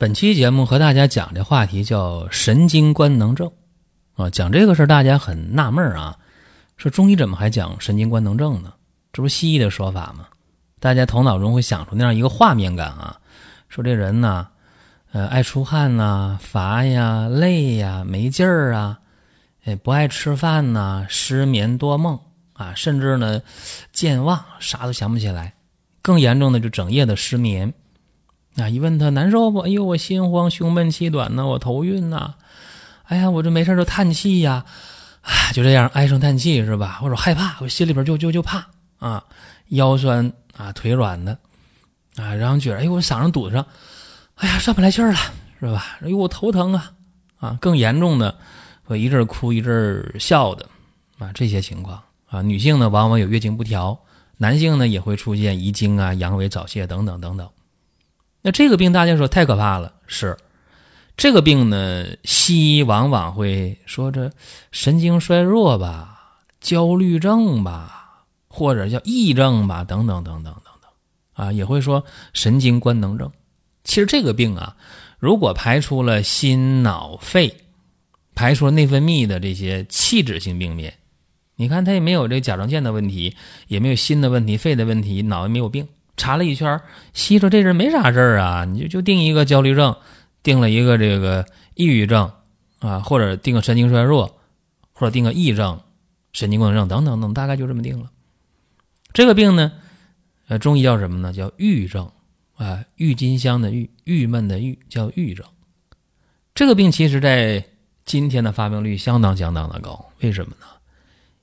本期节目和大家讲的话题叫神经官能症啊，讲这个事儿大家很纳闷啊，说中医怎么还讲神经官能症呢？这不是西医的说法吗？大家头脑中会想出那样一个画面感啊，说这人呢，呃，爱出汗呐，乏呀，累呀，没劲儿啊，哎，不爱吃饭呐，失眠多梦啊，甚至呢，健忘，啥都想不起来，更严重的就整夜的失眠。啊，一问他难受不？哎呦，我心慌，胸闷气短呢，我头晕呐。哎呀，我这没事就叹气呀，啊，就这样唉声叹气是吧？或者害怕，我心里边就就就怕。啊，腰酸啊，腿软的，啊，然后觉得哎呦，我嗓子堵上，哎呀，上不来气儿了，是吧？哎呦，我头疼啊，啊，更严重的，我一阵哭一阵笑的，啊，这些情况啊，女性呢往往有月经不调，男性呢也会出现遗精啊、阳痿早泄等等等等。那这个病大家说太可怕了，是这个病呢，西医往往会说这神经衰弱吧，焦虑症吧。或者叫癔症吧，等等等等等等，啊，也会说神经官能症。其实这个病啊，如果排除了心脑肺，排除了内分泌的这些器质性病变，你看他也没有这甲状腺的问题，也没有心的问题、肺的问题，脑也没有病。查了一圈，西医说这人没啥事儿啊，你就就定一个焦虑症，定了一个这个抑郁症啊，或者定个神经衰弱，或者定个癔症、神经功能症等等等，大概就这么定了。这个病呢，呃，中医叫什么呢？叫郁症，啊，郁金香的郁，郁闷的郁，叫郁症。这个病其实在今天的发病率相当相当的高，为什么呢？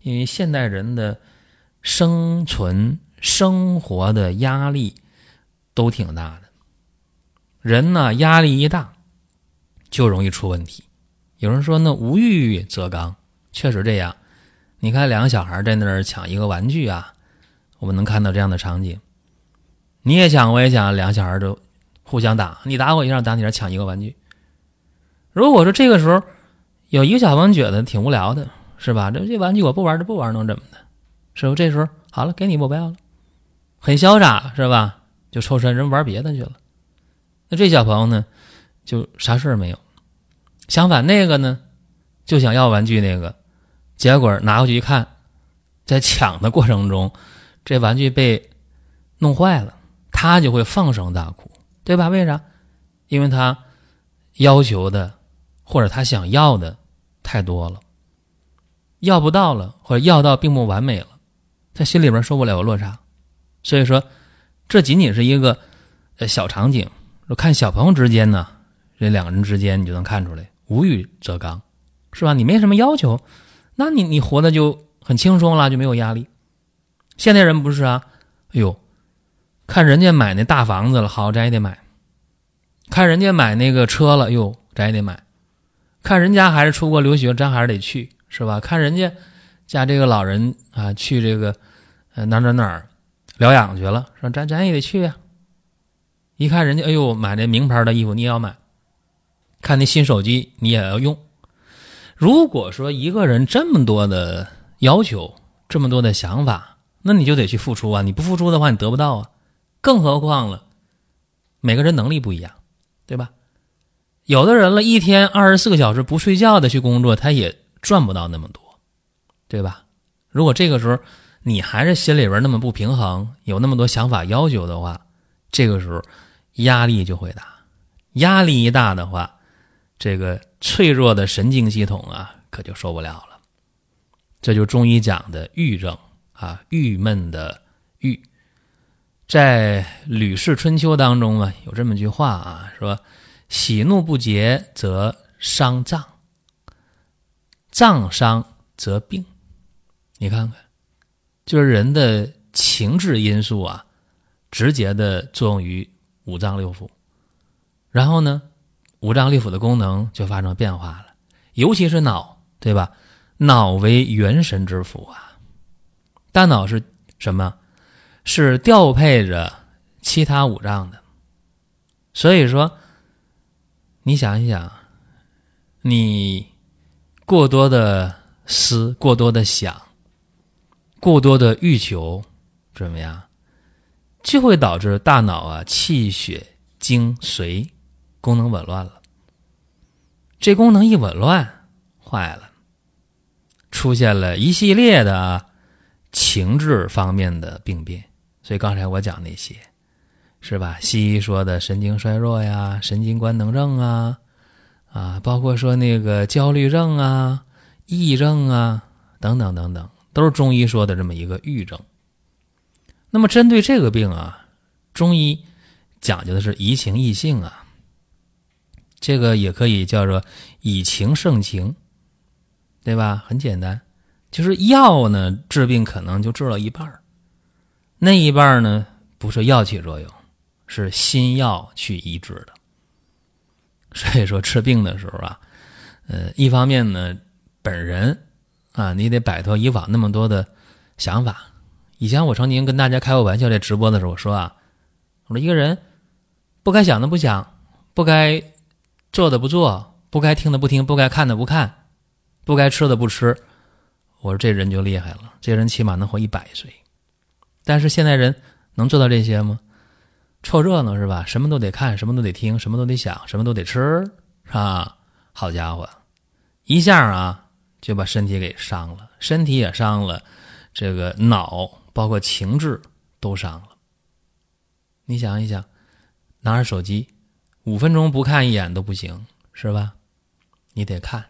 因为现代人的生存生活的压力都挺大的，人呢压力一大就容易出问题。有人说呢，无欲则刚，确实这样。你看两个小孩在那儿抢一个玩具啊。我们能看到这样的场景，你也抢，我也抢，两个小孩都互相打，你打我一下，打你一下抢一个玩具。如果说这个时候有一个小朋友觉得挺无聊的，是吧？这这玩具我不玩就不玩，能怎么的？是不？这时候好了，给你我不要了，很潇洒，是吧？就抽身人玩别的去了。那这小朋友呢，就啥事儿没有。相反，那个呢，就想要玩具，那个结果拿过去一看，在抢的过程中。这玩具被弄坏了，他就会放声大哭，对吧？为啥？因为他要求的或者他想要的太多了，要不到了，或者要到并不完美了，他心里边受不了落差。所以说，这仅仅是一个呃小场景。说看小朋友之间呢，这两个人之间，你就能看出来，无欲则刚，是吧？你没什么要求，那你你活的就很轻松了，就没有压力。现代人不是啊，哎呦，看人家买那大房子了，好，咱也得买；看人家买那个车了，哟，咱也得买；看人家孩子出国留学，咱还是得去，是吧？看人家家这个老人啊，去这个呃哪哪哪儿疗养去了，说咱咱也得去呀。一看人家，哎呦，买那名牌的衣服你也要买，看那新手机你也要用。如果说一个人这么多的要求，这么多的想法，那你就得去付出啊！你不付出的话，你得不到啊。更何况了，每个人能力不一样，对吧？有的人了一天二十四个小时不睡觉的去工作，他也赚不到那么多，对吧？如果这个时候你还是心里边那么不平衡，有那么多想法要求的话，这个时候压力就会大。压力一大的话，这个脆弱的神经系统啊，可就受不了了。这就中医讲的郁症。啊，郁闷的郁，在《吕氏春秋》当中啊，有这么句话啊，说：“喜怒不节则伤脏，脏伤则病。”你看看，就是人的情志因素啊，直接的作用于五脏六腑。然后呢，五脏六腑的功能就发生变化了，尤其是脑，对吧？脑为元神之府啊，大脑是什么？是调配着其他五脏的。所以说，你想一想，你过多的思，过多的想，过多的欲求，怎么样？就会导致大脑啊气血精髓功能紊乱了。这功能一紊乱，坏了，出现了一系列的情志方面的病变。所以刚才我讲那些，是吧？西医说的神经衰弱呀、神经官能症啊，啊，包括说那个焦虑症啊、癔症啊等等等等，都是中医说的这么一个郁症。那么，针对这个病啊，中医讲究的是移情易性啊，这个也可以叫做以情胜情，对吧？很简单，就是药呢治病可能就治了一半那一半呢不是药起作用，是心药去医治的。所以说治病的时候啊，呃，一方面呢，本人啊，你得摆脱以往那么多的想法。以前我曾经跟大家开过玩笑，在直播的时候说啊，我说一个人不该想的不想，不该做的不做，不该听的不听，不该看的不看，不该吃的不吃，我说这人就厉害了，这人起码能活一百岁。但是现在人能做到这些吗？凑热闹是吧？什么都得看，什么都得听，什么都得想，什么都得吃，是吧？好家伙，一下啊就把身体给伤了，身体也伤了，这个脑。包括情志都伤了。你想一想，拿着手机五分钟不看一眼都不行，是吧？你得看。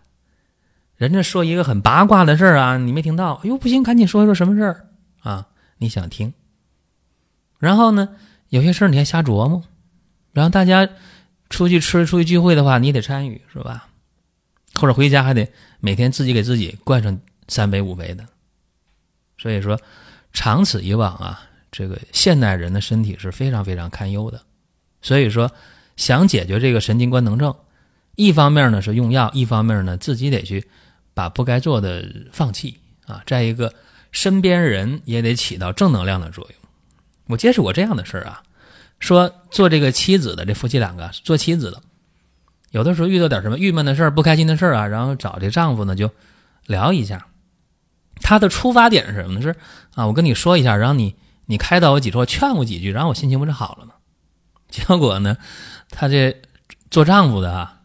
人家说一个很八卦的事儿啊，你没听到？哎呦，不行，赶紧说一说什么事儿啊？你想听？然后呢，有些事儿你还瞎琢磨。然后大家出去吃、出去聚会的话，你得参与，是吧？或者回家还得每天自己给自己灌上三杯五杯的。所以说。长此以往啊，这个现代人的身体是非常非常堪忧的。所以说，想解决这个神经官能症，一方面呢是用药，一方面呢自己得去把不该做的放弃啊。再一个，身边人也得起到正能量的作用。我接触过这样的事儿啊，说做这个妻子的这夫妻两个做妻子的，有的时候遇到点什么郁闷的事儿、不开心的事儿啊，然后找这丈夫呢就聊一下。他的出发点是什么呢？是啊，我跟你说一下，然后你你开导我几句，劝我几句，然后我心情不是好了吗？结果呢，他这做丈夫的啊，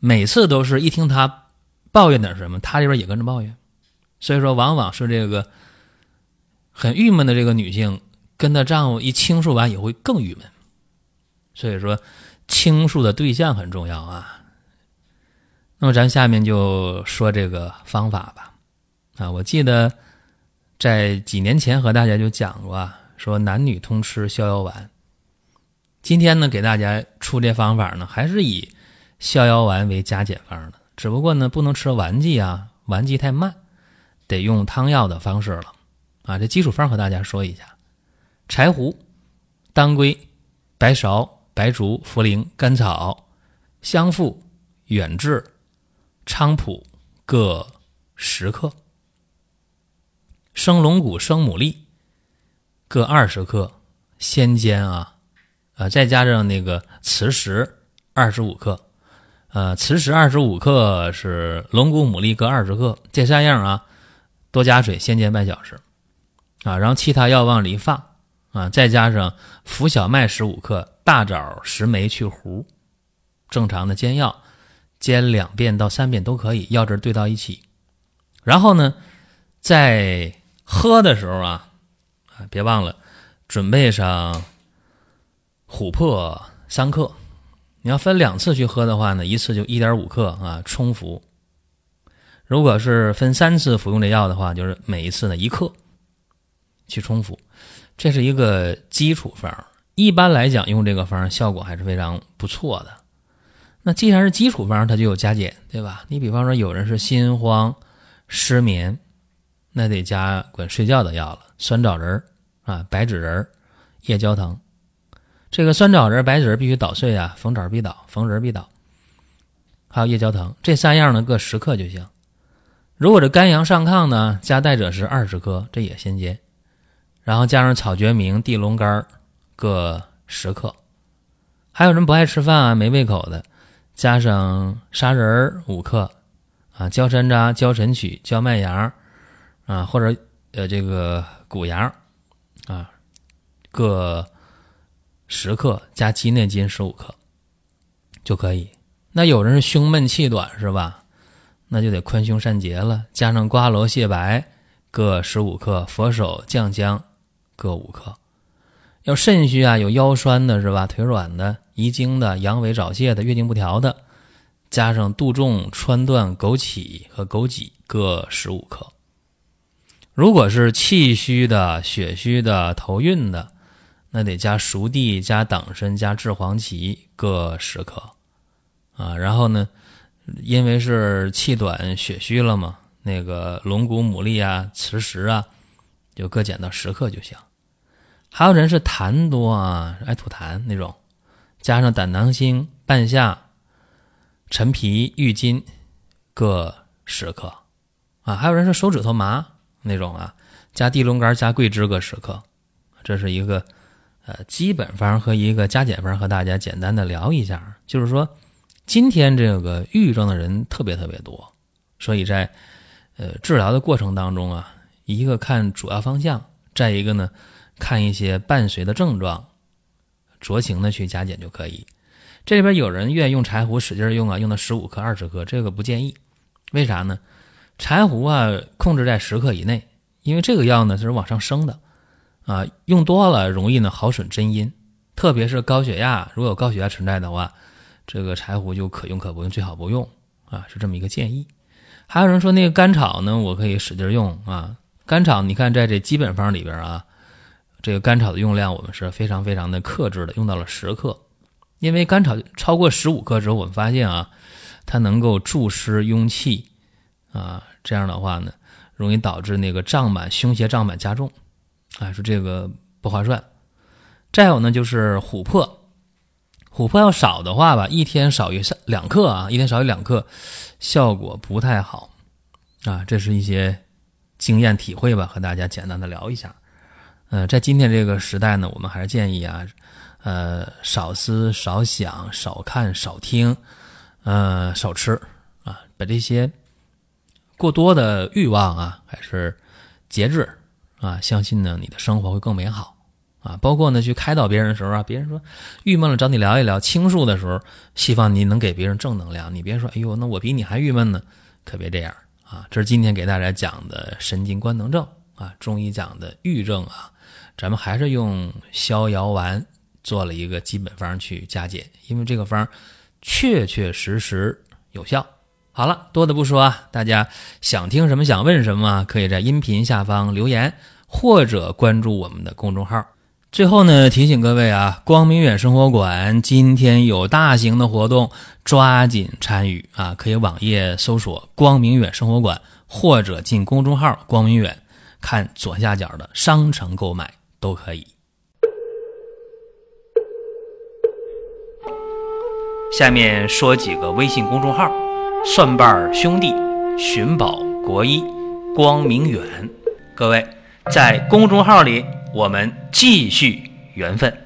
每次都是一听他抱怨点什么，他这边也跟着抱怨，所以说往往是这个很郁闷的这个女性，跟她丈夫一倾诉完，也会更郁闷。所以说，倾诉的对象很重要啊。那么咱下面就说这个方法吧。啊，我记得在几年前和大家就讲过，啊，说男女通吃逍遥丸。今天呢，给大家出这方法呢，还是以逍遥丸为加减方的，只不过呢，不能吃丸剂啊，丸剂太慢，得用汤药的方式了。啊，这基础方和大家说一下：柴胡、当归、白芍、白术、茯苓、甘草、香附、远志、菖蒲各十克。生龙骨、生牡蛎各二十克，先煎啊，呃，再加上那个磁石二十五克，呃，磁石二十五克是龙骨、牡蛎各二十克，这三样啊，多加水先煎半小时，啊，然后其他药往里一放啊，再加上浮小麦十五克、大枣十枚去核，正常的煎药，煎两遍到三遍都可以，药汁兑到一起，然后呢，在喝的时候啊，啊，别忘了准备上琥珀三克。你要分两次去喝的话呢，一次就一点五克啊，冲服。如果是分三次服用这药的话，就是每一次呢一克去冲服。这是一个基础方，一般来讲用这个方效果还是非常不错的。那既然是基础方，它就有加减，对吧？你比方说有人是心慌、失眠。那得加管睡觉的药了，酸枣仁儿啊，白芷仁儿、夜交藤。这个酸枣仁、白芷仁必须捣碎啊，逢枣必捣，逢仁必捣。还有夜交藤，这三样呢各十克就行。如果这肝阳上亢呢，加代赭石二十克，这也先煎。然后加上草决明、地龙干各十克。还有人不爱吃饭啊，没胃口的，加上砂仁五克，啊，焦山楂、焦陈曲、焦麦芽，啊，或者呃这个谷芽，啊，各十克，加鸡内金十五克就可以。那有人是胸闷气短是吧？那就得宽胸善结了，加上瓜蒌、蟹白各十五克，佛手、酱姜各五克。要肾虚啊，有腰酸的是吧？腿软的、遗精的、阳痿早泄的、月经不调的，加上杜仲、川断、枸杞和枸杞各十五克。如果是气虚的、血虚的、头晕的，那得加熟地、加党参、加炙黄芪各十克啊。然后呢，因为是气短、血虚了嘛，那个龙骨、牡蛎啊、磁石啊，就各减到十克就行。还有人是痰多啊，爱吐痰那种，加上胆囊星、半夏、陈皮、郁金各十克啊。还有人是手指头麻那种啊，加地龙干、加桂枝各十克。这是一个呃基本方和一个加减方，和大家简单的聊一下。就是说，今天这个抑郁症的人特别特别多，所以在呃治疗的过程当中啊，一个看主要方向，再一个呢。看一些伴随的症状，酌情的去加减就可以。这里边有人愿意用柴胡使劲用啊，用到十五克、二十克，这个不建议。为啥呢？柴胡啊，控制在十克以内，因为这个药呢是往上升的啊，用多了容易呢耗损真阴，特别是高血压，如果有高血压存在的话，这个柴胡就可用可不用，最好不用啊，是这么一个建议。还有人说那个甘草呢，我可以使劲用啊，甘草你看在这基本方里边啊。这个甘草的用量我们是非常非常的克制的，用到了十克，因为甘草超过十五克之后，我们发现啊，它能够助湿壅气啊，这样的话呢，容易导致那个胀满、胸胁胀满加重，啊，说这个不划算。再有呢，就是琥珀，琥珀要少的话吧，一天少于三两克啊，一天少于两克，效果不太好啊，这是一些经验体会吧，和大家简单的聊一下。呃，在今天这个时代呢，我们还是建议啊，呃，少思少想，少看少听，呃，少吃啊，把这些过多的欲望啊，还是节制啊，相信呢，你的生活会更美好啊。包括呢，去开导别人的时候啊，别人说郁闷了，找你聊一聊，倾诉的时候，希望你能给别人正能量。你别说，哎呦，那我比你还郁闷呢，可别这样啊。这是今天给大家讲的神经官能症啊，中医讲的郁症啊。咱们还是用逍遥丸做了一个基本方去加减，因为这个方确确实实有效。好了，多的不说啊，大家想听什么想问什么，可以在音频下方留言或者关注我们的公众号。最后呢，提醒各位啊，光明远生活馆今天有大型的活动，抓紧参与啊！可以网页搜索“光明远生活馆”，或者进公众号“光明远”，看左下角的商城购买。都可以。下面说几个微信公众号：蒜瓣兄弟、寻宝国医、光明远。各位在公众号里，我们继续缘分。